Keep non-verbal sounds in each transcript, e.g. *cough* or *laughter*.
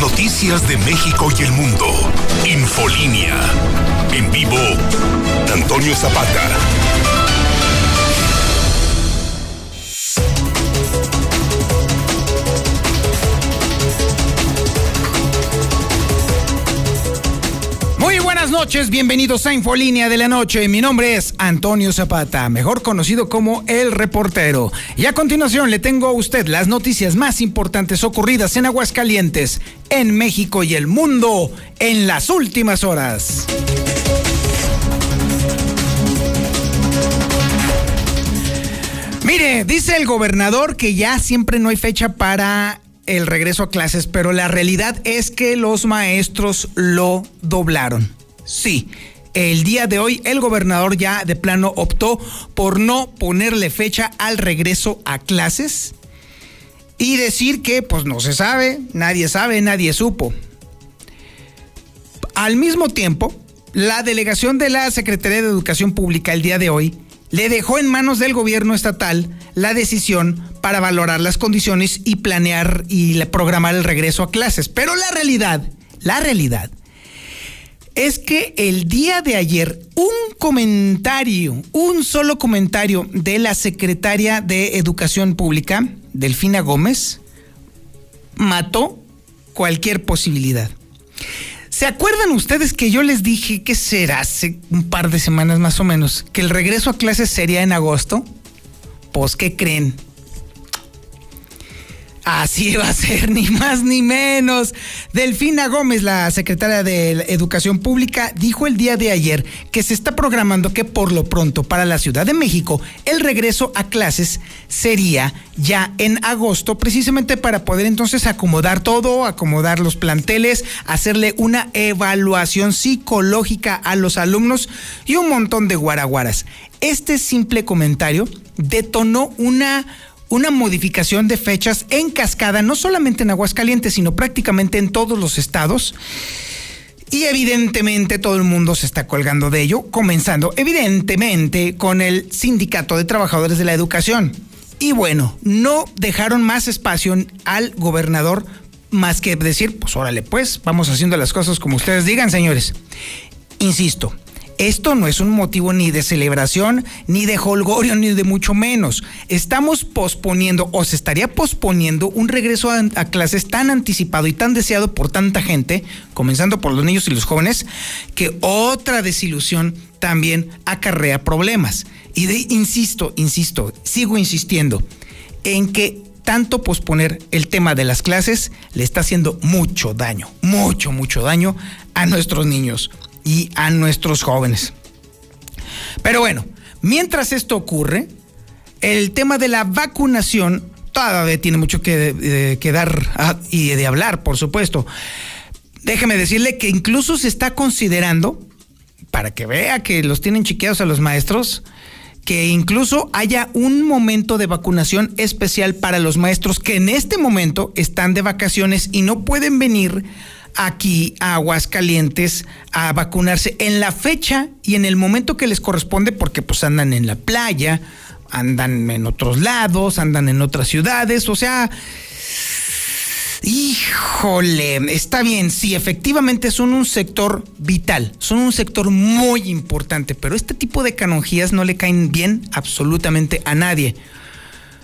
noticias de México y el mundo. Infolínea. En vivo, Antonio Zapata. Buenas noches, bienvenidos a Infolínea de la Noche. Mi nombre es Antonio Zapata, mejor conocido como El Reportero. Y a continuación le tengo a usted las noticias más importantes ocurridas en Aguascalientes, en México y el mundo en las últimas horas. Mire, dice el gobernador que ya siempre no hay fecha para el regreso a clases, pero la realidad es que los maestros lo doblaron. Sí, el día de hoy el gobernador ya de plano optó por no ponerle fecha al regreso a clases y decir que pues no se sabe, nadie sabe, nadie supo. Al mismo tiempo, la delegación de la Secretaría de Educación Pública el día de hoy le dejó en manos del gobierno estatal la decisión para valorar las condiciones y planear y programar el regreso a clases. Pero la realidad, la realidad es que el día de ayer un comentario, un solo comentario de la secretaria de Educación Pública, Delfina Gómez, mató cualquier posibilidad. ¿Se acuerdan ustedes que yo les dije que será hace un par de semanas más o menos que el regreso a clases sería en agosto? Pues, ¿qué creen? Así va a ser, *laughs* ni más ni menos. Delfina Gómez, la secretaria de Educación Pública, dijo el día de ayer que se está programando que por lo pronto para la Ciudad de México el regreso a clases sería ya en agosto, precisamente para poder entonces acomodar todo, acomodar los planteles, hacerle una evaluación psicológica a los alumnos y un montón de guaraguaras. Este simple comentario detonó una una modificación de fechas en cascada, no solamente en Aguascalientes, sino prácticamente en todos los estados. Y evidentemente todo el mundo se está colgando de ello, comenzando evidentemente con el Sindicato de Trabajadores de la Educación. Y bueno, no dejaron más espacio al gobernador más que decir, pues órale, pues vamos haciendo las cosas como ustedes digan, señores. Insisto, esto no es un motivo ni de celebración, ni de holgorio, ni de mucho menos. Estamos posponiendo o se estaría posponiendo un regreso a, clases tan anticipado y tan deseado por tanta gente, comenzando por los niños y los jóvenes, que otra desilusión también acarrea problemas. Y de, insisto, insisto, sigo insistiendo en que tanto posponer el tema de las clases le está haciendo mucho daño, mucho, mucho daño a nuestros niños y a nuestros jóvenes. Pero bueno, mientras esto ocurre, el tema de la vacunación todavía tiene mucho que, dar ah, y de hablar, por supuesto. Déjeme decirle que incluso se está considerando, para que vea que los tienen chiqueados a los maestros, que incluso haya un momento de vacunación especial para los maestros que en este momento están de vacaciones y no pueden venir aquí a Aguascalientes a vacunarse en la fecha y en el momento que les corresponde porque pues andan en la playa, andan en otros lados, andan en otras ciudades, o sea, híjole, está bien, sí, efectivamente son un sector vital, son un sector muy importante, pero este tipo de canonjías no le caen bien absolutamente a nadie.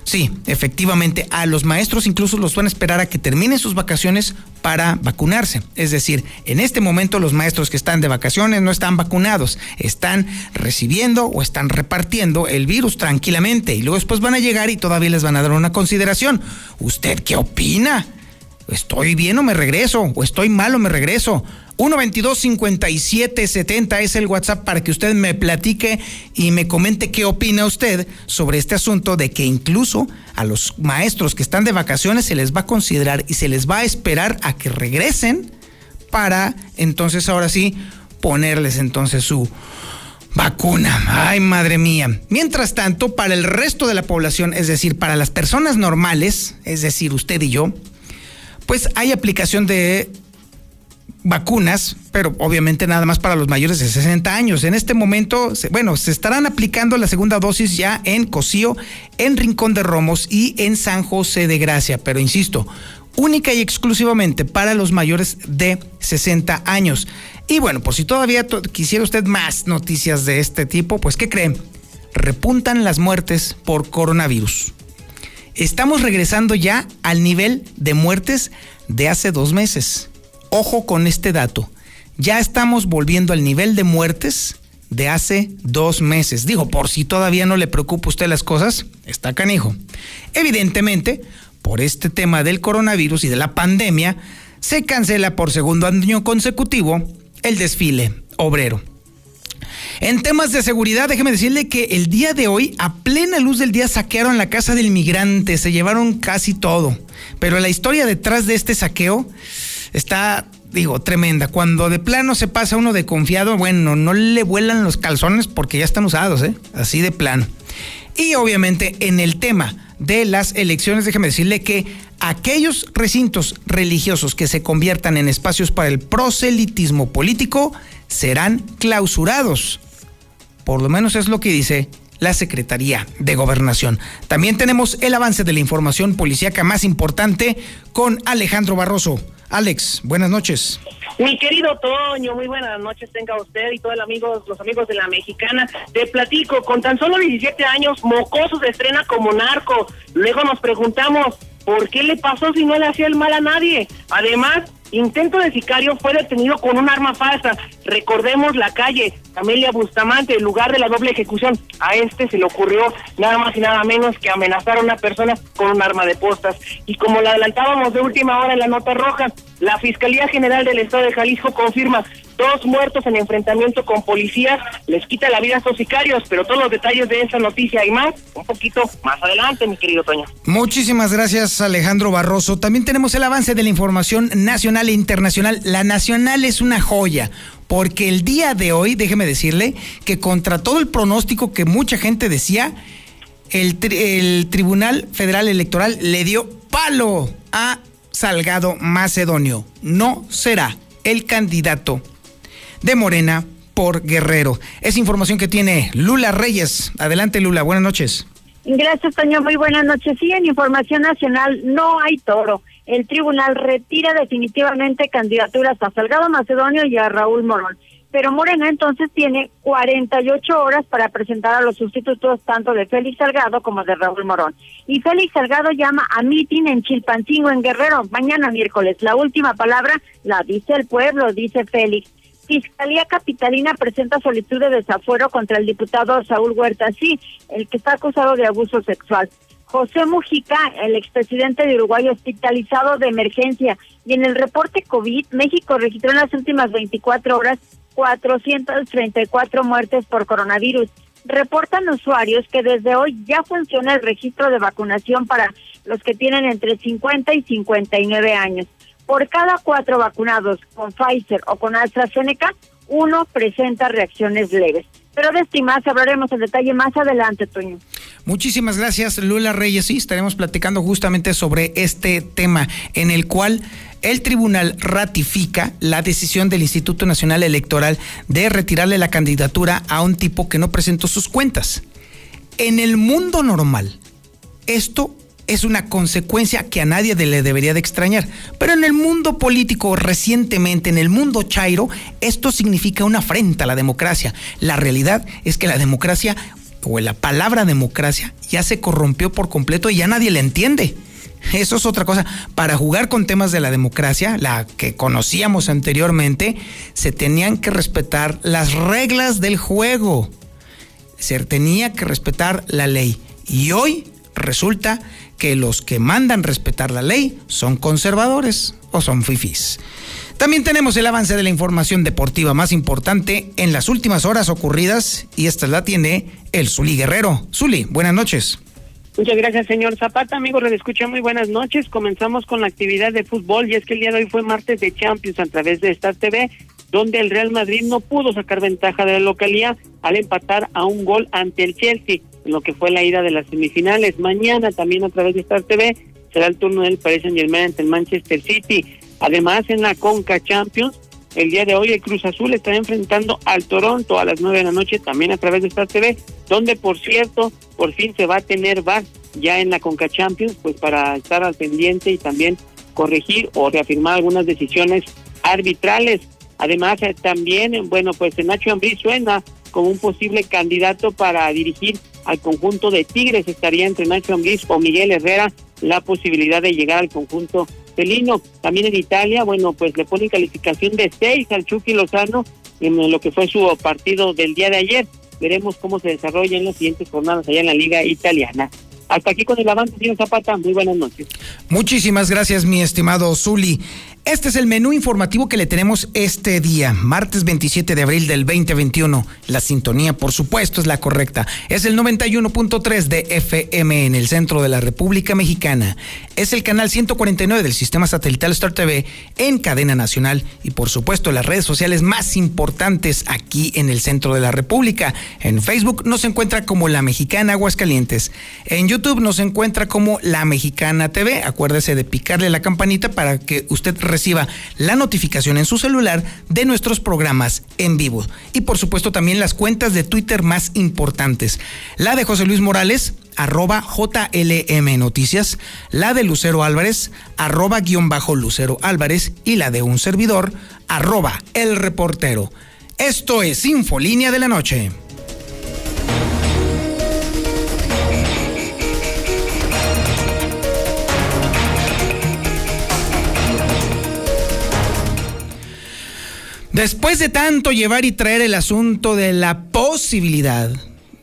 Sí, efectivamente, a los maestros incluso los van a esperar a que terminen sus vacaciones para vacunarse. Es decir, en este momento los maestros que están de vacaciones no están vacunados, están recibiendo o están repartiendo el virus tranquilamente y luego después van a llegar y todavía les van a dar una consideración. ¿Usted qué opina? ¿Estoy bien o me regreso? ¿O estoy mal o me regreso? 122-5770 es el WhatsApp para que usted me platique y me comente qué opina usted sobre este asunto de que incluso a los maestros que están de vacaciones se les va a considerar y se les va a esperar a que regresen para entonces ahora sí ponerles entonces su vacuna. Ay, madre mía. Mientras tanto, para el resto de la población, es decir, para las personas normales, es decir, usted y yo, pues hay aplicación de vacunas, pero obviamente nada más para los mayores de 60 años. En este momento, bueno, se estarán aplicando la segunda dosis ya en Cocío, en Rincón de Romos y en San José de Gracia, pero insisto, única y exclusivamente para los mayores de 60 años. Y bueno, por si todavía quisiera usted más noticias de este tipo, pues ¿qué creen? Repuntan las muertes por coronavirus. Estamos regresando ya al nivel de muertes de hace dos meses. Ojo con este dato. Ya estamos volviendo al nivel de muertes de hace dos meses. Digo, por si todavía no le preocupa a usted las cosas, está canijo. Evidentemente, por este tema del coronavirus y de la pandemia, se cancela por segundo año consecutivo el desfile obrero. En temas de seguridad, déjeme decirle que el día de hoy, a plena luz del día, saquearon la casa del migrante, se llevaron casi todo. Pero la historia detrás de este saqueo está, digo, tremenda. Cuando de plano se pasa uno de confiado, bueno, no le vuelan los calzones porque ya están usados, ¿eh? Así de plano. Y obviamente en el tema de las elecciones, déjeme decirle que aquellos recintos religiosos que se conviertan en espacios para el proselitismo político serán clausurados. Por lo menos es lo que dice la Secretaría de Gobernación. También tenemos el avance de la información policíaca más importante con Alejandro Barroso. Alex, buenas noches. Mi querido Toño, muy buenas noches tenga usted y todos amigos, los amigos de la mexicana. Te platico, con tan solo 17 años, Mocoso se estrena como narco. Luego nos preguntamos, ¿por qué le pasó si no le hacía el mal a nadie? Además, intento de sicario fue detenido con un arma falsa. Recordemos la calle Camelia Bustamante, el lugar de la doble ejecución. A este se le ocurrió nada más y nada menos que amenazar a una persona con un arma de postas. Y como lo adelantábamos de última hora en la nota roja, la Fiscalía General del Estado de Jalisco confirma dos muertos en enfrentamiento con policías, les quita la vida a estos sicarios, pero todos los detalles de esa noticia y más, un poquito más adelante, mi querido Toño. Muchísimas gracias, Alejandro Barroso. También tenemos el avance de la información nacional e internacional. La nacional es una joya porque el día de hoy, déjeme decirle, que contra todo el pronóstico que mucha gente decía, el, el Tribunal Federal Electoral le dio palo a Salgado Macedonio. No será el candidato de Morena por Guerrero. Es información que tiene Lula Reyes. Adelante, Lula. Buenas noches. Gracias, Toño. Muy buenas noches. Sí, en Información Nacional no hay toro el tribunal retira definitivamente candidaturas a Salgado Macedonio y a Raúl Morón. Pero Morena entonces tiene 48 horas para presentar a los sustitutos tanto de Félix Salgado como de Raúl Morón. Y Félix Salgado llama a mitin en Chilpancingo, en Guerrero, mañana miércoles. La última palabra la dice el pueblo, dice Félix. Fiscalía Capitalina presenta solicitud de desafuero contra el diputado Saúl Huerta, sí, el que está acusado de abuso sexual. José Mujica, el expresidente de Uruguay hospitalizado de emergencia. Y en el reporte COVID, México registró en las últimas 24 horas 434 muertes por coronavirus. Reportan usuarios que desde hoy ya funciona el registro de vacunación para los que tienen entre 50 y 59 años. Por cada cuatro vacunados con Pfizer o con AstraZeneca, uno presenta reacciones leves. Pero de estimas hablaremos en detalle más adelante, Toño. Muchísimas gracias, Lula Reyes. Sí, estaremos platicando justamente sobre este tema en el cual el tribunal ratifica la decisión del Instituto Nacional Electoral de retirarle la candidatura a un tipo que no presentó sus cuentas. En el mundo normal, esto es una consecuencia que a nadie le debería de extrañar. Pero en el mundo político recientemente, en el mundo chairo, esto significa una afrenta a la democracia. La realidad es que la democracia o la palabra democracia ya se corrompió por completo y ya nadie la entiende. Eso es otra cosa. Para jugar con temas de la democracia, la que conocíamos anteriormente, se tenían que respetar las reglas del juego. Se tenía que respetar la ley. Y hoy resulta que los que mandan respetar la ley son conservadores o son fifís. También tenemos el avance de la información deportiva más importante en las últimas horas ocurridas y esta la tiene el Zuli Guerrero. Zuli, buenas noches. Muchas gracias, señor Zapata. Amigos, les escucha muy buenas noches. Comenzamos con la actividad de fútbol y es que el día de hoy fue martes de Champions a través de Star TV, donde el Real Madrid no pudo sacar ventaja de la localidad al empatar a un gol ante el Chelsea en lo que fue la ida de las semifinales. Mañana también a través de Star TV será el turno del Paris Saint Germain ante el Manchester City. Además, en la Conca Champions, el día de hoy el Cruz Azul está enfrentando al Toronto a las nueve de la noche, también a través de Star TV, donde por cierto, por fin se va a tener VAR ya en la Conca Champions, pues para estar al pendiente y también corregir o reafirmar algunas decisiones arbitrales. Además, eh, también, bueno, pues Nacho Ambriz suena como un posible candidato para dirigir al conjunto de Tigres. Estaría entre Nacho Ambriz o Miguel Herrera la posibilidad de llegar al conjunto felino. También en Italia, bueno, pues le ponen calificación de seis al Chucky Lozano en lo que fue su partido del día de ayer. Veremos cómo se desarrolla en las siguientes jornadas allá en la Liga Italiana. Hasta aquí con el avance, señor Zapata. Muy buenas noches. Muchísimas gracias, mi estimado Zuli. Este es el menú informativo que le tenemos este día, martes 27 de abril del 2021. La sintonía, por supuesto, es la correcta. Es el 91.3 de FM en el centro de la República Mexicana. Es el canal 149 del sistema satelital Star TV en cadena nacional y, por supuesto, las redes sociales más importantes aquí en el centro de la República. En Facebook nos encuentra como La Mexicana Aguascalientes. En YouTube nos encuentra como La Mexicana TV. Acuérdese de picarle la campanita para que usted reciba la notificación en su celular de nuestros programas en vivo. Y por supuesto también las cuentas de Twitter más importantes. La de José Luis Morales, arroba JLM Noticias, la de Lucero Álvarez, arroba guion bajo Lucero Álvarez y la de un servidor, arroba el reportero. Esto es Infolínea de la Noche. Después de tanto llevar y traer el asunto de la posibilidad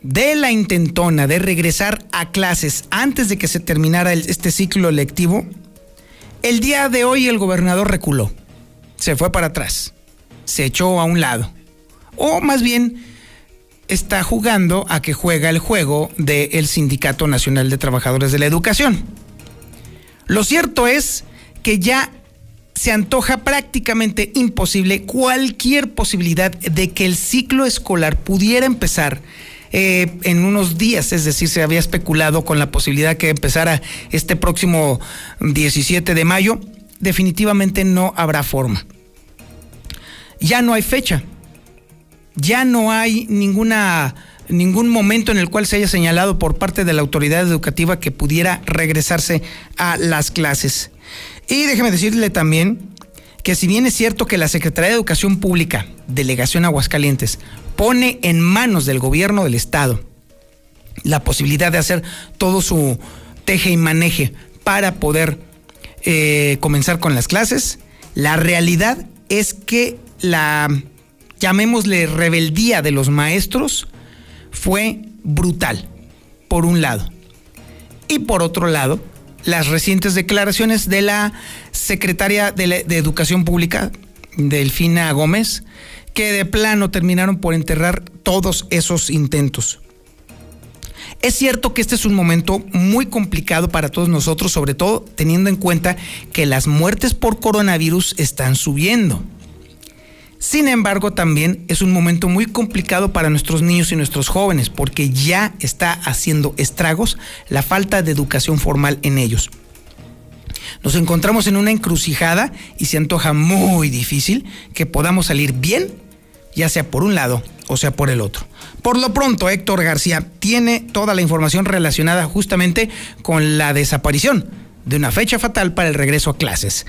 de la intentona de regresar a clases antes de que se terminara este ciclo lectivo, el día de hoy el gobernador reculó, se fue para atrás, se echó a un lado, o más bien está jugando a que juega el juego del Sindicato Nacional de Trabajadores de la Educación. Lo cierto es que ya se antoja prácticamente imposible cualquier posibilidad de que el ciclo escolar pudiera empezar eh, en unos días, es decir, se había especulado con la posibilidad que empezara este próximo 17 de mayo, definitivamente no habrá forma. Ya no hay fecha, ya no hay ninguna ningún momento en el cual se haya señalado por parte de la autoridad educativa que pudiera regresarse a las clases. Y déjeme decirle también que si bien es cierto que la Secretaría de Educación Pública, Delegación Aguascalientes, pone en manos del gobierno del Estado la posibilidad de hacer todo su teje y maneje para poder eh, comenzar con las clases, la realidad es que la, llamémosle, rebeldía de los maestros fue brutal, por un lado. Y por otro lado, las recientes declaraciones de la secretaria de, Educación Pública, Delfina Gómez, que de plano terminaron por enterrar todos esos intentos. Es cierto que este es un momento muy complicado para todos nosotros, sobre todo teniendo en cuenta que las muertes por coronavirus están subiendo. Sin embargo, también es un momento muy complicado para nuestros niños y nuestros jóvenes porque ya está haciendo estragos la falta de educación formal en ellos. Nos encontramos en una encrucijada y se antoja muy difícil que podamos salir bien, ya sea por un lado o sea por el otro. Por lo pronto, Héctor García tiene toda la información relacionada justamente con la desaparición de una fecha fatal para el regreso a clases.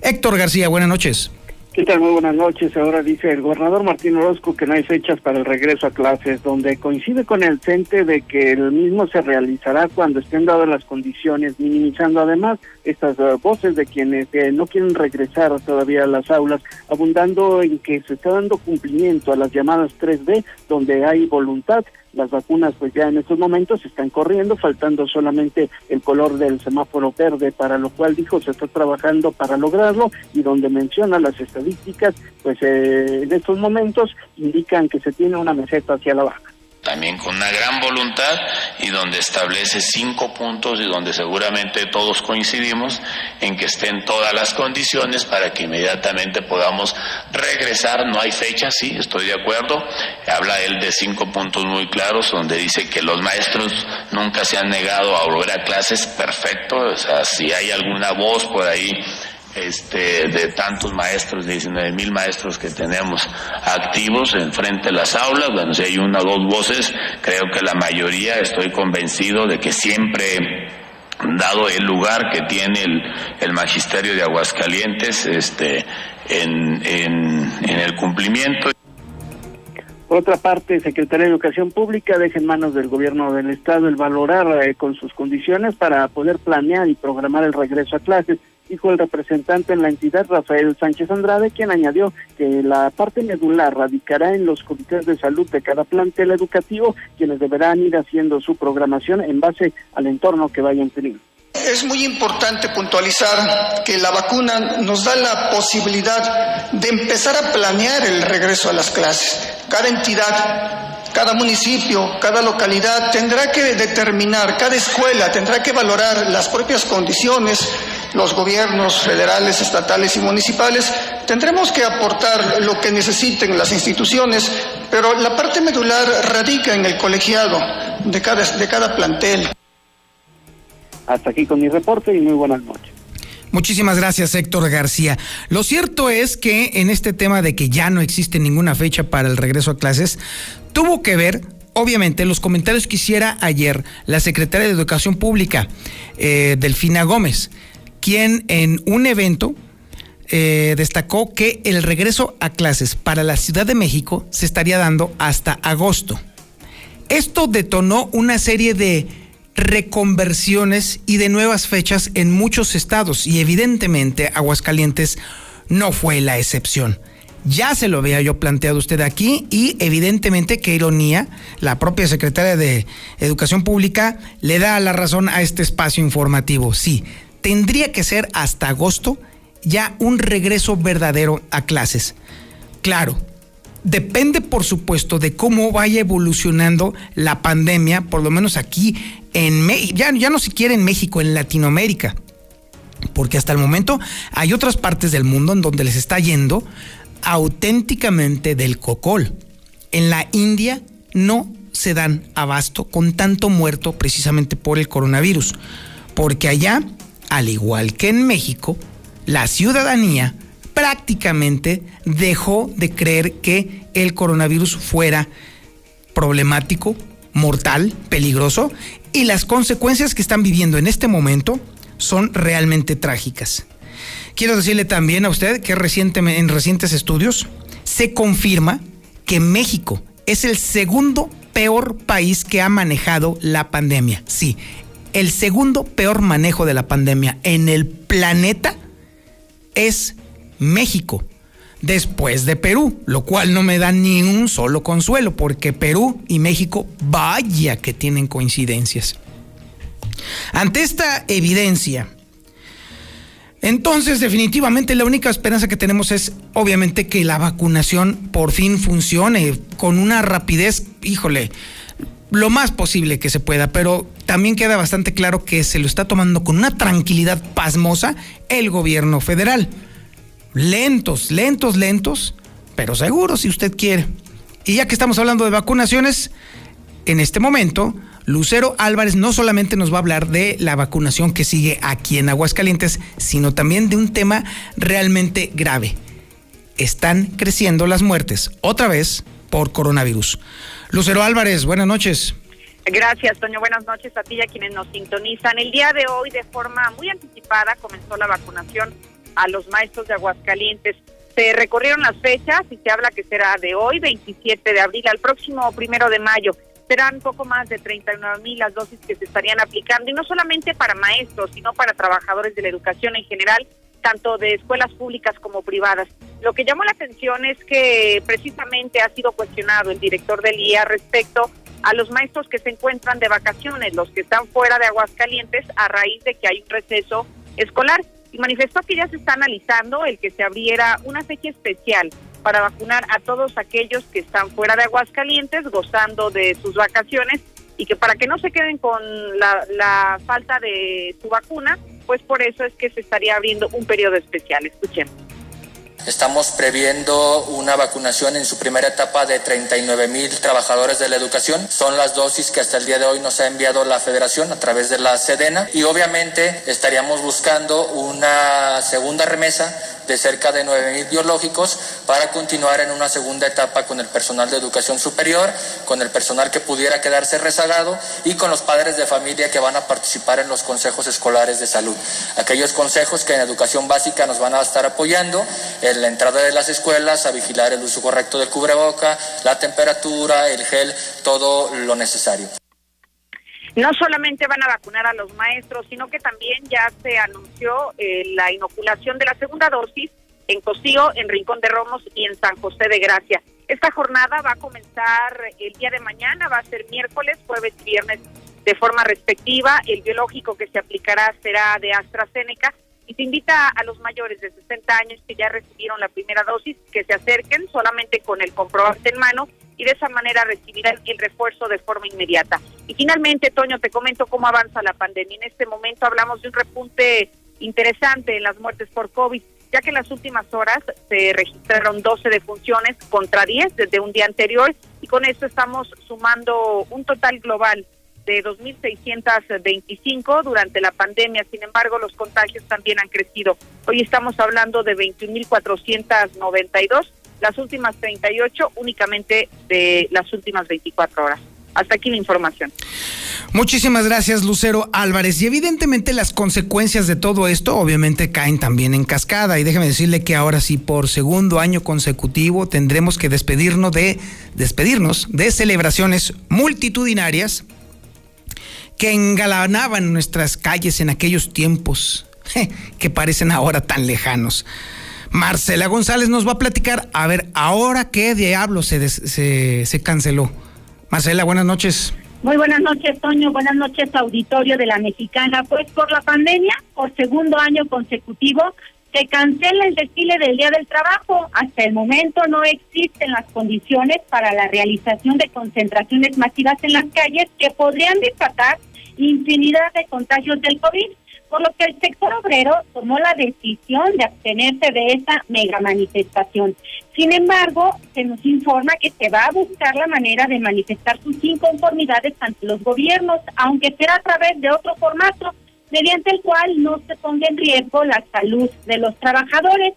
Héctor García, buenas noches. ¿Qué tal? Muy buenas noches. Ahora dice el gobernador Martín Orozco que no hay fechas para el regreso a clases, donde coincide con el CENTE de que el mismo se realizará cuando estén dadas las condiciones, minimizando además estas eh, voces de quienes eh, no quieren regresar todavía a las aulas, abundando en que se está dando cumplimiento a las llamadas 3B, donde hay voluntad las vacunas pues ya en estos momentos están corriendo, faltando solamente el color del semáforo verde, para lo cual dijo se está trabajando para lograrlo y donde menciona las estadísticas, pues eh, en estos momentos indican que se tiene una meseta hacia la baja también con una gran voluntad y donde establece cinco puntos y donde seguramente todos coincidimos en que estén todas las condiciones para que inmediatamente podamos regresar. No hay fecha, sí, estoy de acuerdo. Habla él de cinco puntos muy claros donde dice que los maestros nunca se han negado a volver a clases, perfecto. O sea, si hay alguna voz por ahí este, de tantos maestros, 19 mil maestros que tenemos activos enfrente de las aulas. Bueno, si hay una o dos voces, creo que la mayoría, estoy convencido de que siempre dado el lugar que tiene el, el magisterio de Aguascalientes este, en, en, el cumplimiento. Por otra parte, Secretaría de Educación Pública deja en manos del gobierno del Estado el valorar eh, con sus condiciones para poder planear y programar el regreso a clases dijo el representante en la entidad Rafael Sánchez Andrade, quien añadió que la parte medular radicará en los comités de salud de cada plantel educativo, quienes deberán ir haciendo su programación en base al entorno que vayan teniendo. Es muy importante puntualizar que la vacuna nos da la posibilidad de empezar a planear el regreso a las clases. Cada entidad cada municipio, cada localidad tendrá que determinar, cada escuela tendrá que valorar las propias condiciones, los gobiernos federales, estatales y municipales, tendremos que aportar lo que necesiten las instituciones, pero la parte medular radica en el colegiado de cada, de cada plantel. Hasta aquí con mi reporte y muy buenas noches. Muchísimas gracias, Héctor García. Lo cierto es que en este tema de que ya no existe ninguna fecha para el regreso a clases, tuvo que ver obviamente los comentarios que hiciera ayer la secretaria de Educación Pública, eh, Delfina Gómez, quien en un evento eh, destacó que el regreso a clases para la Ciudad de México se estaría dando hasta agosto. Esto detonó una serie de reconversiones y de nuevas fechas en muchos estados y evidentemente Aguascalientes no fue la excepción. Ya se lo había yo planteado usted aquí y evidentemente qué ironía, la propia secretaria de Educación Pública le da la razón a este espacio informativo. Sí, tendría que ser hasta agosto ya un regreso verdadero a clases. Claro, depende por supuesto de cómo vaya evolucionando la pandemia, por lo menos aquí en México, ya, ya no siquiera en México, en Latinoamérica. Porque hasta el momento hay otras partes del mundo en donde les está yendo auténticamente del cocol. En la India no se dan abasto con tanto muerto precisamente por el coronavirus, porque allá, al igual que en México, la ciudadanía prácticamente dejó de creer que el coronavirus fuera problemático, mortal, peligroso, y las consecuencias que están viviendo en este momento son realmente trágicas. Quiero decirle también a usted que en recientes estudios se confirma que México es el segundo peor país que ha manejado la pandemia. Sí, el segundo peor manejo de la pandemia en el planeta es México, después de Perú, lo cual no me da ni un solo consuelo, porque Perú y México, vaya que tienen coincidencias. Ante esta evidencia, entonces, definitivamente la única esperanza que tenemos es, obviamente, que la vacunación por fin funcione con una rapidez, híjole, lo más posible que se pueda, pero también queda bastante claro que se lo está tomando con una tranquilidad pasmosa el gobierno federal. Lentos, lentos, lentos, pero seguros si usted quiere. Y ya que estamos hablando de vacunaciones, en este momento Lucero Álvarez no solamente nos va a hablar de la vacunación que sigue aquí en Aguascalientes, sino también de un tema realmente grave. Están creciendo las muertes, otra vez por coronavirus. Lucero Álvarez, buenas noches. Gracias, Toño. Buenas noches a ti y a quienes nos sintonizan. El día de hoy, de forma muy anticipada, comenzó la vacunación a los maestros de Aguascalientes. Se recorrieron las fechas y se habla que será de hoy, 27 de abril, al próximo primero de mayo. Serán poco más de 39 mil las dosis que se estarían aplicando, y no solamente para maestros, sino para trabajadores de la educación en general, tanto de escuelas públicas como privadas. Lo que llamó la atención es que precisamente ha sido cuestionado el director del IA respecto a los maestros que se encuentran de vacaciones, los que están fuera de Aguascalientes a raíz de que hay un receso escolar. Y manifestó que ya se está analizando el que se abriera una fecha especial para vacunar a todos aquellos que están fuera de Aguascalientes gozando de sus vacaciones y que para que no se queden con la, falta de su vacuna, pues por eso es que se estaría abriendo un periodo especial. Escuchen. Estamos previendo una vacunación en su primera etapa de 39 mil trabajadores de la educación. Son las dosis que hasta el día de hoy nos ha enviado la federación a través de la Sedena y obviamente estaríamos buscando una segunda remesa de cerca de 9.000 biológicos para continuar en una segunda etapa con el personal de educación superior, con el personal que pudiera quedarse rezagado y con los padres de familia que van a participar en los consejos escolares de salud. Aquellos consejos que en educación básica nos van a estar apoyando la entrada de las escuelas, a vigilar el uso correcto del cubreboca, la temperatura, el gel, todo lo necesario. No solamente van a vacunar a los maestros, sino que también ya se anunció eh, la inoculación de la segunda dosis en Cosío, en Rincón de Romos y en San José de Gracia. Esta jornada va a comenzar el día de mañana, va a ser miércoles, jueves y viernes de forma respectiva. El biológico que se aplicará será de AstraZeneca y se invita a los mayores de 60 años que ya recibieron la primera dosis que se acerquen solamente con el comprobante en mano y de esa manera recibirán el refuerzo de forma inmediata. Y finalmente, Toño, te comento cómo avanza la pandemia. En este momento hablamos de un repunte interesante en las muertes por COVID, ya que en las últimas horas se registraron 12 defunciones contra 10 desde un día anterior y con esto estamos sumando un total global de 2.625 durante la pandemia. Sin embargo, los contagios también han crecido. Hoy estamos hablando de 21.492 las últimas 38 únicamente de las últimas 24 horas. Hasta aquí la información. Muchísimas gracias, Lucero Álvarez. Y evidentemente las consecuencias de todo esto obviamente caen también en cascada. Y déjeme decirle que ahora sí, por segundo año consecutivo, tendremos que despedirnos de, despedirnos de celebraciones multitudinarias que engalanaban nuestras calles en aquellos tiempos que parecen ahora tan lejanos. Marcela González nos va a platicar, a ver, ahora qué diablo se, se, se canceló. Marcela, buenas noches. Muy buenas noches, Toño. Buenas noches, auditorio de la Mexicana. Pues por la pandemia, por segundo año consecutivo, se cancela el desfile del Día del Trabajo. Hasta el momento no existen las condiciones para la realización de concentraciones masivas en las calles que podrían desatar infinidad de contagios del COVID por lo que el sector obrero tomó la decisión de abstenerse de esta mega manifestación. Sin embargo, se nos informa que se va a buscar la manera de manifestar sus inconformidades ante los gobiernos, aunque será a través de otro formato, mediante el cual no se ponga en riesgo la salud de los trabajadores.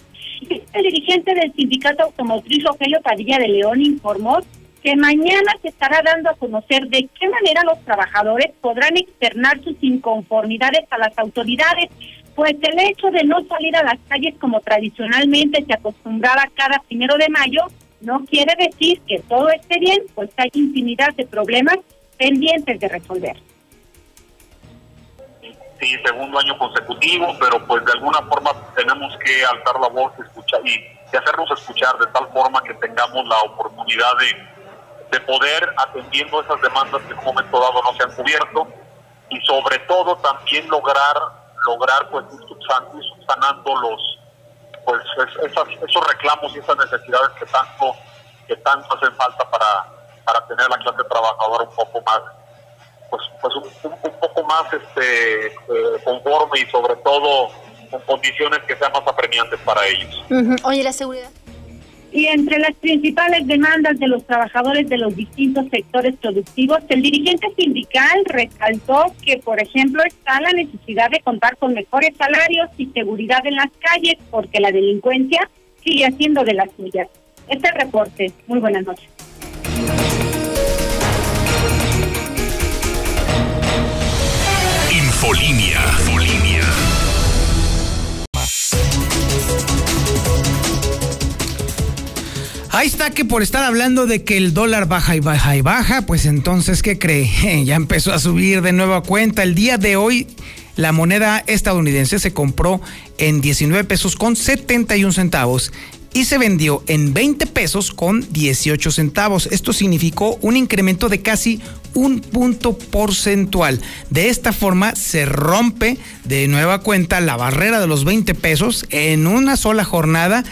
El dirigente del sindicato automotriz Rogelio Padilla de León informó que mañana se estará dando a conocer de qué manera los trabajadores podrán externar sus inconformidades a las autoridades, pues el hecho de no salir a las calles como tradicionalmente se acostumbraba cada primero de mayo no quiere decir que todo esté bien, pues hay infinidad de problemas pendientes de resolver. Sí, segundo año consecutivo, pero pues de alguna forma tenemos que alzar la voz escuchar y, y hacernos escuchar de tal forma que tengamos la oportunidad de de poder atendiendo esas demandas que en un momento dado no se han cubierto y sobre todo también lograr lograr pues ir subsanando los pues esos reclamos y esas necesidades que tanto que tanto hacen falta para para tener la clase trabajadora un poco más pues pues un, poco más este eh, conforme y sobre todo con condiciones que sean más apremiantes para ellos. Oye, la seguridad. Y entre las principales demandas de los trabajadores de los distintos sectores productivos, el dirigente sindical resaltó que, por ejemplo, está la necesidad de contar con mejores salarios y seguridad en las calles, porque la delincuencia sigue haciendo de las suyas. Este reporte. Muy buenas noches. Infolinia. Ahí está que por estar hablando de que el dólar baja y baja y baja, pues entonces, ¿qué cree? *laughs* Ya empezó a subir de nueva cuenta. El día de hoy la moneda estadounidense se compró en 19 pesos con 71 centavos y se vendió en 20 pesos con 18 centavos. Esto significó un incremento de casi un punto porcentual. De esta forma se rompe de nueva cuenta la barrera de los 20 pesos en una sola jornada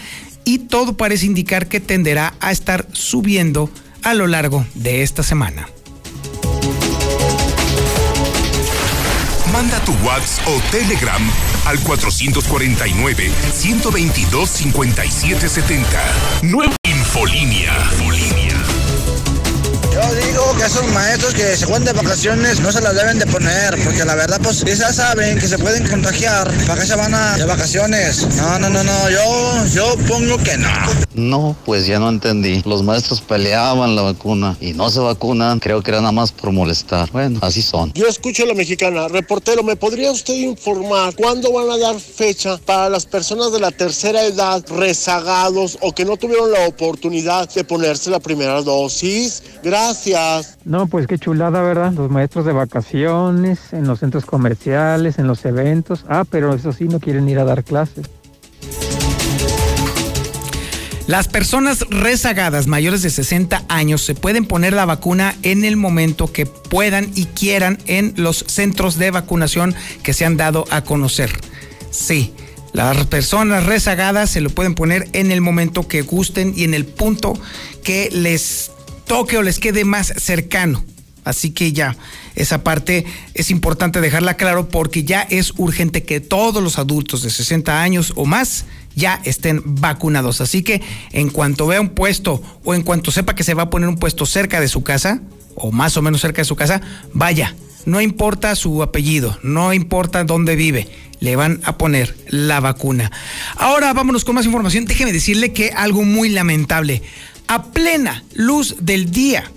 y todo parece indicar que tenderá a estar subiendo a lo largo de esta semana. Manda tu WhatsApp o Telegram al 449-122-5770. Nueva Infolínea. Yo digo que esos maestros que se de vacaciones no se las deben de poner, porque la verdad, pues ya saben que se pueden contagiar. ¿Para qué se van a de vacaciones? No, no, no, no, yo, yo pongo que no. No, pues ya no entendí. Los maestros peleaban la vacuna y no se vacunan. Creo que era nada más por molestar. Bueno, así son. Yo escucho a la mexicana. Reportero, ¿me podría usted informar cuándo van a dar fecha para las personas de la tercera edad rezagados o que no tuvieron la oportunidad de ponerse la primera dosis? Gracias. No, pues qué chulada, ¿verdad? Los maestros de vacaciones, en los centros comerciales, en los eventos. Ah, pero eso sí, no quieren ir a dar clases. Las personas rezagadas mayores de 60 años se pueden poner la vacuna en el momento que puedan y quieran en los centros de vacunación que se han dado a conocer. Sí, las personas rezagadas se lo pueden poner en el momento que gusten y en el punto que les toque o les quede más cercano. Así que ya, esa parte es importante dejarla claro porque ya es urgente que todos los adultos de 60 años o más ya estén vacunados. Así que en cuanto vea un puesto o en cuanto sepa que se va a poner un puesto cerca de su casa o más o menos cerca de su casa, vaya. No importa su apellido, no importa dónde vive, le van a poner la vacuna. Ahora vámonos con más información. Déjeme decirle que algo muy lamentable. A plena luz del día,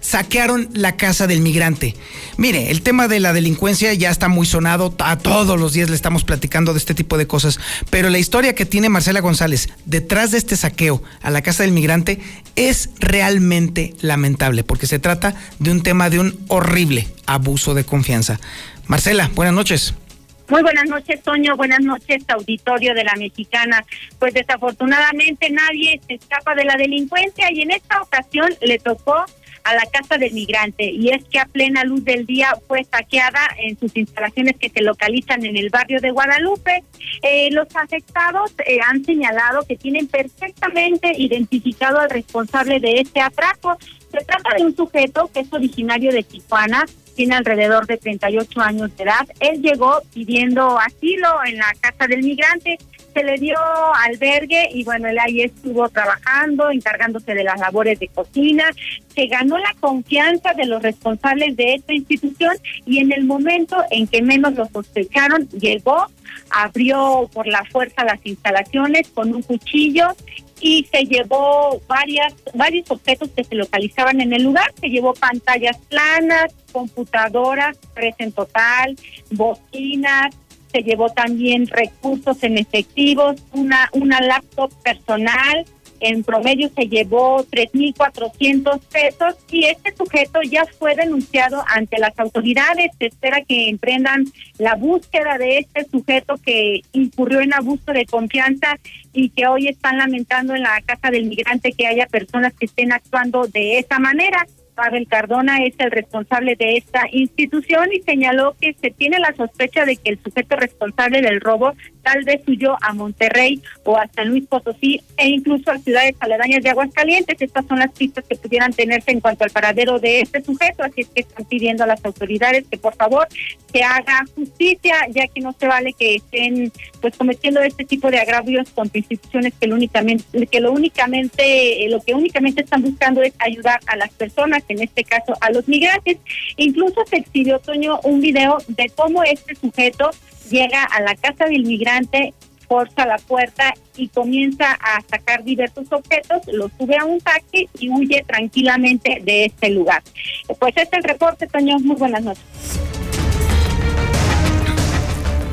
saquearon la casa del migrante. Mire, el tema de la delincuencia ya está muy sonado, a todos los días le estamos platicando de este tipo de cosas, pero la historia que tiene Marcela González detrás de este saqueo a la casa del migrante es realmente lamentable, porque se trata de un tema de un horrible abuso de confianza. Marcela, buenas noches. Muy buenas noches, Toño. Buenas noches, auditorio de la Mexicana. Pues desafortunadamente nadie se escapa de la delincuencia y en esta ocasión le tocó a la casa del migrante y es que a plena luz del día fue saqueada en sus instalaciones que se localizan en el barrio de Guadalupe. Eh, los afectados eh, han señalado que tienen perfectamente identificado al responsable de este atraco. Se trata de un sujeto que es originario de Tijuana, tiene alrededor de 38 años de edad. Él llegó pidiendo asilo en la casa del migrante se le dio albergue y bueno, él ahí estuvo trabajando, encargándose de las labores de cocina, se ganó la confianza de los responsables de esta institución y en el momento en que menos lo sospecharon, llegó, abrió por la fuerza las instalaciones con un cuchillo y se llevó varias varios objetos que se localizaban en el lugar, se llevó pantallas planas, computadoras, tres en total, bocinas, se llevó también recursos en efectivos, una, una laptop personal, en promedio se llevó 3.400 pesos y este sujeto ya fue denunciado ante las autoridades. Se espera que emprendan la búsqueda de este sujeto que incurrió en abuso de confianza y que hoy están lamentando en la casa del migrante que haya personas que estén actuando de esa manera. Pavel Cardona es el responsable de esta institución y señaló que se tiene la sospecha de que el sujeto responsable del robo tal vez huyó a Monterrey o a San Luis Potosí e incluso a ciudades aledañas de Aguascalientes. Estas son las pistas que pudieran tenerse en cuanto al paradero de este sujeto, así es que están pidiendo a las autoridades que por favor se haga justicia, ya que no se vale que estén pues cometiendo este tipo de agravios contra instituciones que lo únicamente que lo únicamente lo que únicamente están buscando es ayudar a las personas, en este caso a los migrantes. Incluso se exhibió Toño un video de cómo este sujeto llega a la casa del migrante, forza la puerta y comienza a sacar diversos objetos, lo sube a un taxi y huye tranquilamente de este lugar. Pues este es el reporte, Toño. Muy buenas noches.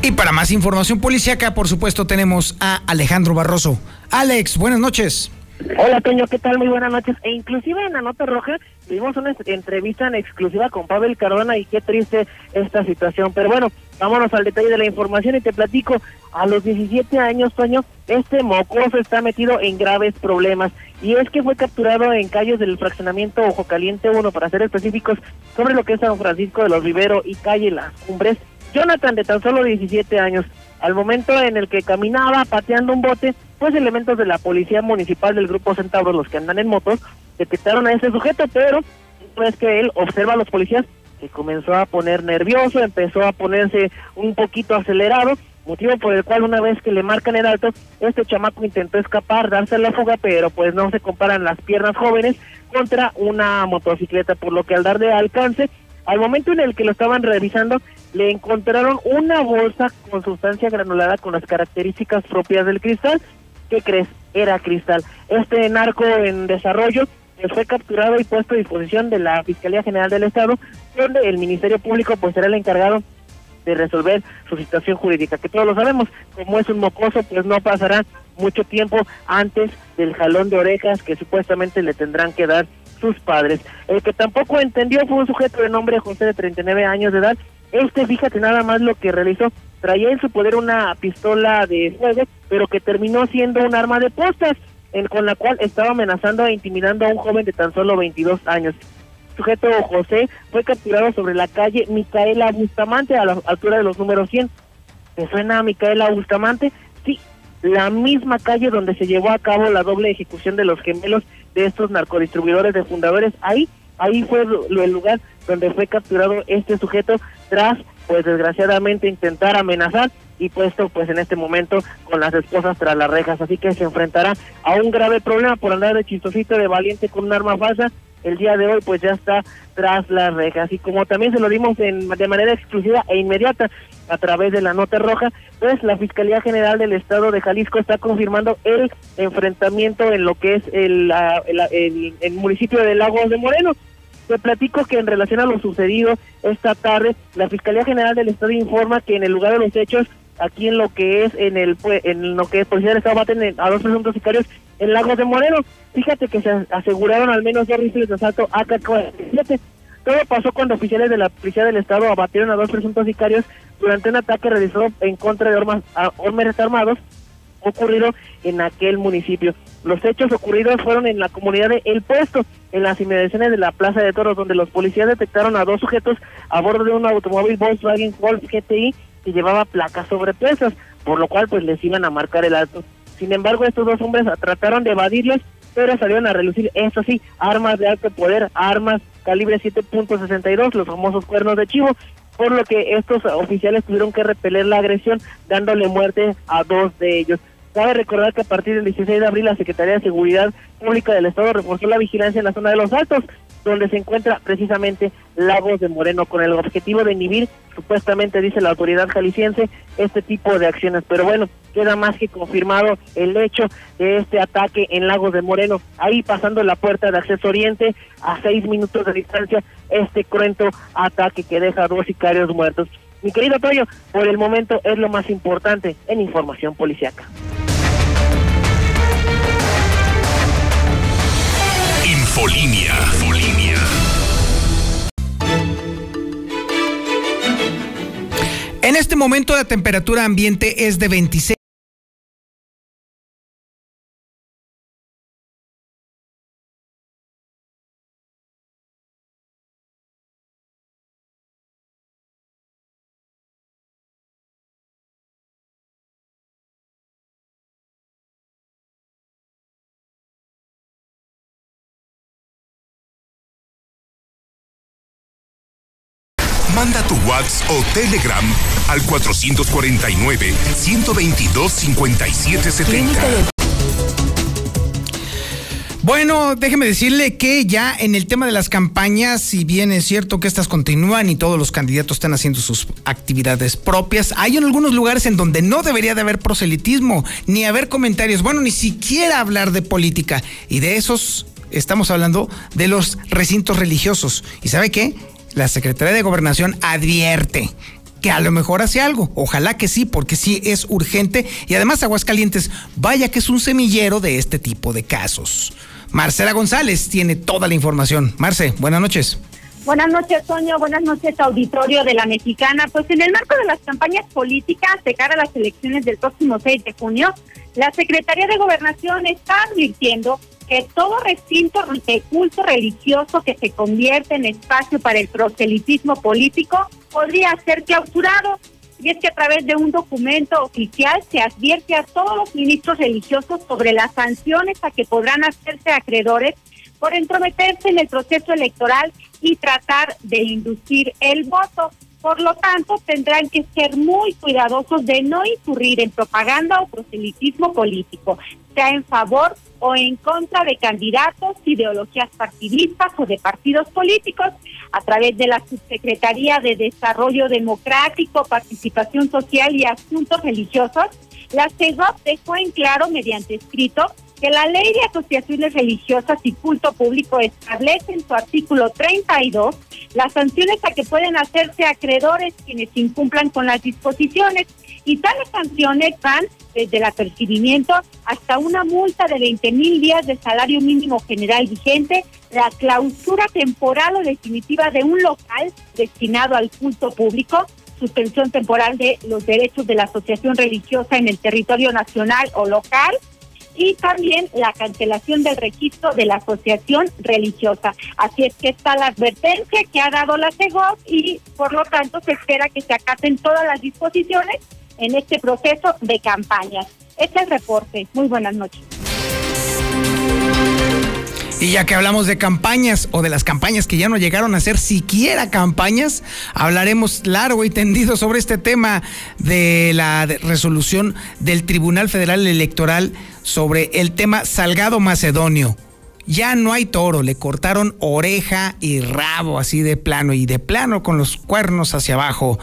Y para más información policíaca, por supuesto, tenemos a Alejandro Barroso. Alex, buenas noches. Hola Toño, ¿qué tal? Muy buenas noches. E inclusive en la nota roja tuvimos una entrevista en exclusiva con Pavel Cardona y qué triste esta situación. Pero bueno, vámonos al detalle de la información y te platico. A los 17 años, Toño, este mocoso está metido en graves problemas. Y es que fue capturado en calles del fraccionamiento Ojo Caliente 1, para ser específicos, sobre lo que es San Francisco de los Riveros y calle Las Cumbres. Jonathan, de tan solo 17 años, al momento en el que caminaba pateando un bote, pues elementos de la policía municipal del grupo Centauros, los que andan en motos, detectaron a ese sujeto, pero una vez que él observa a los policías, se comenzó a poner nervioso, empezó a ponerse un poquito acelerado, motivo por el cual una vez que le marcan el alto, este chamaco intentó escapar, darse la fuga, pero pues no se comparan las piernas jóvenes contra una motocicleta, por lo que al darle alcance, al momento en el que lo estaban revisando, le encontraron una bolsa con sustancia granulada con las características propias del cristal. ¿Qué crees? Era cristal. Este narco en desarrollo pues, fue capturado y puesto a disposición de la Fiscalía General del Estado, donde el Ministerio Público pues será el encargado de resolver su situación jurídica, que todos lo sabemos, como es un mocoso, pues no pasará mucho tiempo antes del jalón de orejas que supuestamente le tendrán que dar sus padres. El que tampoco entendió fue un sujeto de nombre José de 39 años de edad. Este, fíjate nada más lo que realizó. Traía en su poder una pistola de fuego, pero que terminó siendo un arma de postas, en, con la cual estaba amenazando e intimidando a un joven de tan solo 22 años. sujeto José fue capturado sobre la calle Micaela Bustamante a la altura de los números 100. ¿Te suena a Micaela Bustamante? Sí, la misma calle donde se llevó a cabo la doble ejecución de los gemelos de estos narcodistribuidores de fundadores. Ahí, ahí fue el lugar donde fue capturado este sujeto tras, pues desgraciadamente, intentar amenazar y puesto pues en este momento con las esposas tras las rejas. Así que se enfrentará a un grave problema por andar de chistosito de valiente con un arma falsa el día de hoy pues ya está tras las rejas y como también se lo dimos en, de manera exclusiva e inmediata a través de la nota roja, pues la Fiscalía General del Estado de Jalisco está confirmando el enfrentamiento en lo que es el, el, municipio de Lagos de Moreno. Te platico que en relación a lo sucedido esta tarde, la Fiscalía General del Estado informa que en el lugar de los hechos aquí en lo que es en el en lo que es Policía del Estado baten a dos presuntos sicarios en Lagos de Moreno. Fíjate que se aseguraron al menos dos rifles de asalto AK-47. Todo pasó cuando oficiales de la Policía del Estado abatieron a dos presuntos sicarios durante un ataque realizado en contra de hombres armados ocurrido en aquel municipio. Los hechos ocurridos fueron en la comunidad de El Puesto, en las inmediaciones de la Plaza de Toros, donde los policías detectaron a dos sujetos a bordo de un automóvil Volkswagen Golf GTI que llevaba placas sobrepresas, por lo cual pues les iban a marcar el alto. Sin embargo, estos dos hombres trataron de evadirlos, pero salieron a relucir, eso sí, armas de alto poder, armas calibre 7.62, los famosos cuernos de chivo, por lo que estos oficiales tuvieron que repeler la agresión, dándole muerte a dos de ellos. Cabe recordar que a partir del 16 de abril la Secretaría de Seguridad Pública del Estado reforzó la vigilancia en la zona de los Altos, donde se encuentra precisamente Lagos de Moreno, con el objetivo de inhibir, supuestamente dice la autoridad jalisciense, este tipo de acciones. Pero bueno, queda más que confirmado el hecho de este ataque en Lagos de Moreno, ahí pasando la puerta de acceso oriente a seis minutos de distancia, este cruento ataque que deja dos sicarios muertos. Mi querido Toyo, por el momento es lo más importante en información policiaca. Infolinia. Infolinia. En este momento la temperatura ambiente es de 26. Manda tu WhatsApp o Telegram al 449-122-5770. Bueno, déjeme decirle que ya en el tema de las campañas, si bien es cierto que estas continúan y todos los candidatos están haciendo sus actividades propias, hay en algunos lugares en donde no debería de haber proselitismo, ni haber comentarios, bueno, ni siquiera hablar de política. Y de esos estamos hablando de los recintos religiosos. ¿Y sabe qué? La Secretaría de Gobernación advierte que a lo mejor hace algo. Ojalá que sí, porque sí es urgente. Y además Aguascalientes, vaya que es un semillero de este tipo de casos. Marcela González tiene toda la información. Marce, buenas noches. Buenas noches, Soño. Buenas noches, auditorio de la Mexicana. Pues en el marco de las campañas políticas de cara a las elecciones del próximo 6 de junio, la Secretaría de Gobernación está advirtiendo que todo recinto de culto religioso que se convierte en espacio para el proselitismo político podría ser clausurado. Y es que a través de un documento oficial se advierte a todos los ministros religiosos sobre las sanciones a que podrán hacerse acreedores por entrometerse en el proceso electoral y tratar de inducir el voto. Por lo tanto, tendrán que ser muy cuidadosos de no incurrir en propaganda o proselitismo político, sea en favor o en contra de candidatos, ideologías partidistas o de partidos políticos, a través de la Subsecretaría de Desarrollo Democrático, Participación Social y Asuntos Religiosos, la CEGOP dejó en claro mediante escrito que la ley de asociaciones religiosas y culto público establece en su artículo 32 las sanciones a que pueden hacerse acreedores quienes incumplan con las disposiciones. Y tales sanciones van desde el apercibimiento hasta una multa de 20 mil días de salario mínimo general vigente, la clausura temporal o definitiva de un local destinado al culto público, suspensión temporal de los derechos de la asociación religiosa en el territorio nacional o local, y también la cancelación del registro de la asociación religiosa. Así es que está la advertencia que ha dado la CEGOP y por lo tanto se espera que se acaten todas las disposiciones en este proceso de campañas. Este es el reporte. Muy buenas noches. Y ya que hablamos de campañas o de las campañas que ya no llegaron a ser siquiera campañas, hablaremos largo y tendido sobre este tema de la resolución del Tribunal Federal Electoral sobre el tema Salgado Macedonio. Ya no hay toro, le cortaron oreja y rabo así de plano y de plano con los cuernos hacia abajo.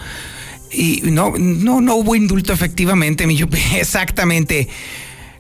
Y no, no, no hubo indulto efectivamente, mi Yupi, *laughs* exactamente.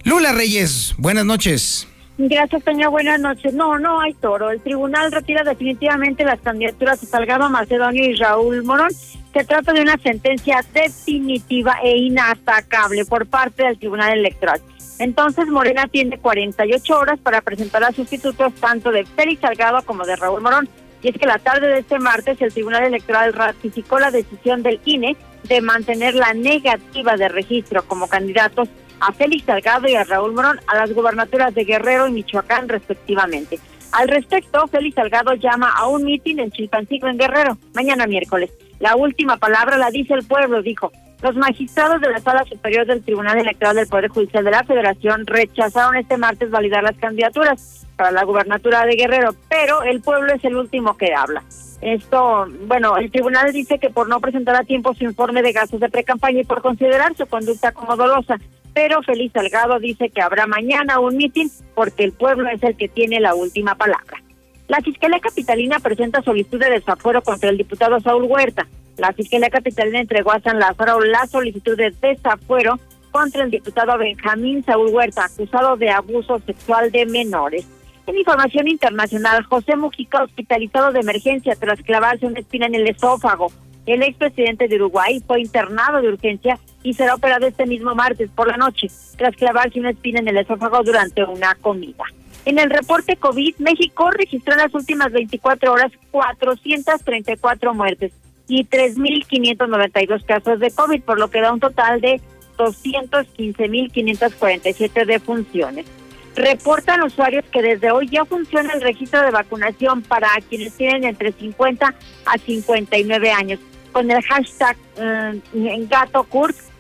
Lula Reyes, buenas noches. Gracias, señor. Buenas noches. No, no hay toro. El tribunal retira definitivamente las candidaturas de Salgado Macedonio y Raúl Morón. Se trata de una sentencia definitiva e inatacable por parte del Tribunal Electoral. Entonces, Morena tiene 48 horas para presentar a sustitutos tanto de Félix Salgado como de Raúl Morón. Y es que la tarde de este martes el Tribunal Electoral ratificó la decisión del INE de mantener la negativa de registro como candidatos a Félix Salgado y a Raúl Morón a las gubernaturas de Guerrero y Michoacán respectivamente. Al respecto, Félix Salgado llama a un mitin en Chilpancingo en Guerrero, mañana miércoles. La última palabra la dice el pueblo, dijo. Los magistrados de la Sala Superior del Tribunal Electoral del Poder Judicial de la Federación rechazaron este martes validar las candidaturas para la gubernatura de Guerrero, pero el pueblo es el último que habla. Esto, bueno, el tribunal dice que por no presentar a tiempo su informe de gastos de precampaña y por considerar su conducta como dolosa, pero Félix Salgado dice que habrá mañana un mitin porque el pueblo es el que tiene la última palabra. La Fiscalía Capitalina presenta solicitud de desafuero contra el diputado Saúl Huerta. La Fiscalía Capitalina entregó a San Lázaro la solicitud de desafuero contra el diputado Benjamín Saúl Huerta, acusado de abuso sexual de menores. En información internacional, José Mujica, hospitalizado de emergencia tras clavarse una espina en el esófago. El expresidente de Uruguay fue internado de urgencia y será operado este mismo martes por la noche, tras clavarse una espina en el esófago durante una comida. En el reporte COVID, México registró en las últimas 24 horas 434 muertes y 3.592 casos de COVID, por lo que da un total de 215.547 defunciones. Reportan usuarios que desde hoy ya funciona el registro de vacunación para quienes tienen entre 50 a 59 años. Con el hashtag eh, Gato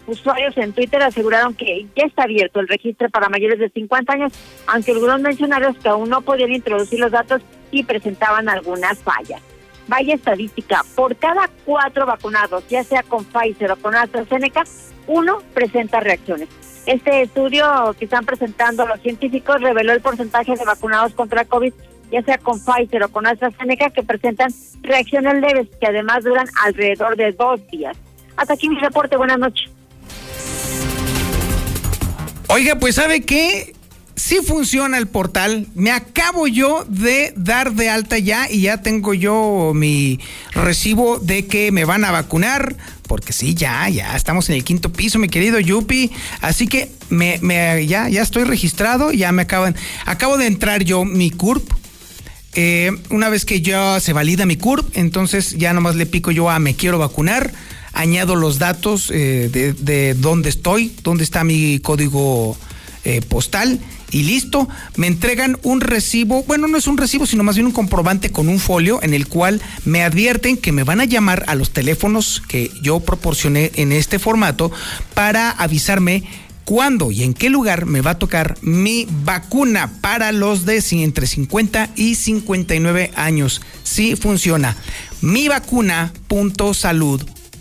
usuarios en Twitter aseguraron que ya está abierto el registro para mayores de 50 años, aunque algunos mencionaron que aún no podían introducir los datos y presentaban algunas fallas. Vaya estadística, por cada cuatro vacunados, ya sea con Pfizer o con AstraZeneca, uno presenta reacciones. Este estudio que están presentando los científicos reveló el porcentaje de vacunados contra COVID, ya sea con Pfizer o con AstraZeneca, que presentan reacciones leves que además duran alrededor de dos días. Hasta aquí mi reporte. Buenas noches. Oiga, pues ¿sabe qué? Sí funciona el portal. Me acabo yo de dar de alta ya y ya tengo yo mi recibo de que me van a vacunar. Porque sí, ya, ya estamos en el quinto piso, mi querido Yupi. Así que me, ya, ya estoy registrado, ya me acaban. Acabo de entrar yo mi CURP. Eh, una vez que ya se valida mi CURP, entonces ya nomás le pico yo a me quiero vacunar añado los datos eh, de, de, dónde estoy, dónde está mi código eh, postal y listo, me entregan un recibo, bueno, no es un recibo, sino más bien un comprobante con un folio en el cual me advierten que me van a llamar a los teléfonos que yo proporcioné en este formato para avisarme cuándo y en qué lugar me va a tocar mi vacuna para los de entre 50 y 59 años. Sí funciona.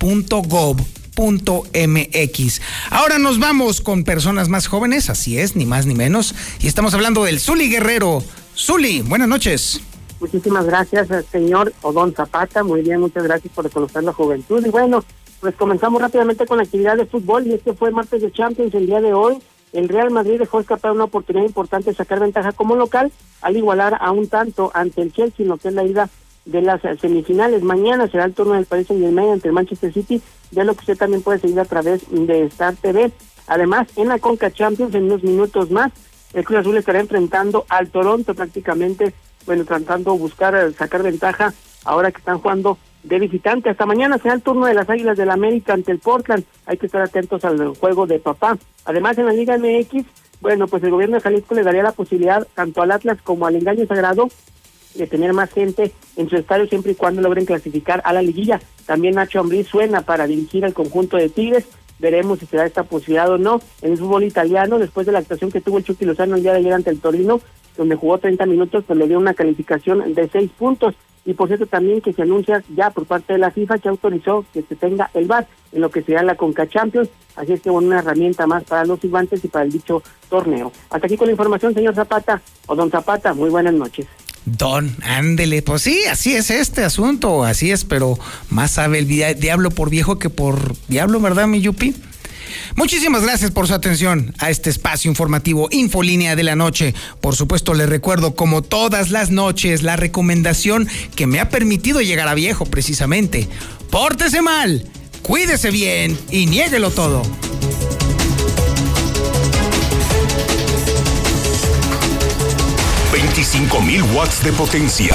mivacuna.salud.gov.mx. Ahora nos vamos con personas más jóvenes, así es, ni más ni menos. Y estamos hablando del Zuli Guerrero. Zuli, buenas noches. Muchísimas gracias, señor Odón Zapata. Muy bien, muchas gracias por reconocer la juventud. Y bueno, pues comenzamos rápidamente con la actividad de fútbol y este fue martes de Champions el día de hoy. El Real Madrid dejó escapar una oportunidad importante de sacar ventaja como local al igualar a un tanto ante el Chelsea en lo que es la ida de las semifinales. Mañana será el turno del Paris Saint Germain ante el Manchester City, de lo que usted también puede seguir a través de Star TV. Además, en la Conca Champions, en unos minutos más, el Cruz Azul estará enfrentando al Toronto prácticamente, bueno, tratando de buscar eh, sacar ventaja ahora que están jugando de visitante. Hasta mañana será el turno de las Águilas del América ante el Portland. Hay que estar atentos al juego de papá. Además, en la Liga MX, bueno, pues el gobierno de Jalisco le daría la posibilidad tanto al Atlas como al Engaño Sagrado de tener más gente en su estadio siempre y cuando logren clasificar a la liguilla. También Nacho Ambriz suena para dirigir al conjunto de Tigres. Veremos si se da esta posibilidad o no. En el fútbol italiano, después de la actuación que tuvo el Chucky Lozano el día de ayer ante el Torino, donde jugó 30 minutos, pues le dio una calificación de 6 puntos. Y por cierto también que se anuncia ya por parte de la FIFA que autorizó que se tenga el VAR en lo que sea la Conca Champions. Así es que bueno, una herramienta más para los silbantes y para el dicho torneo. Hasta aquí con la información, señor Zapata o don Zapata. Muy buenas noches. Don, ándele, pues sí, así es este asunto, así es, pero más sabe el diablo por viejo que por diablo, ¿verdad, mi Yupi? Muchísimas gracias por su atención a este espacio informativo Infolínea de la Noche. Por supuesto, le recuerdo, como todas las noches, la recomendación que me ha permitido llegar a viejo, precisamente. Pórtese mal, cuídese bien y niéguelo todo. 25.000 watts de potencia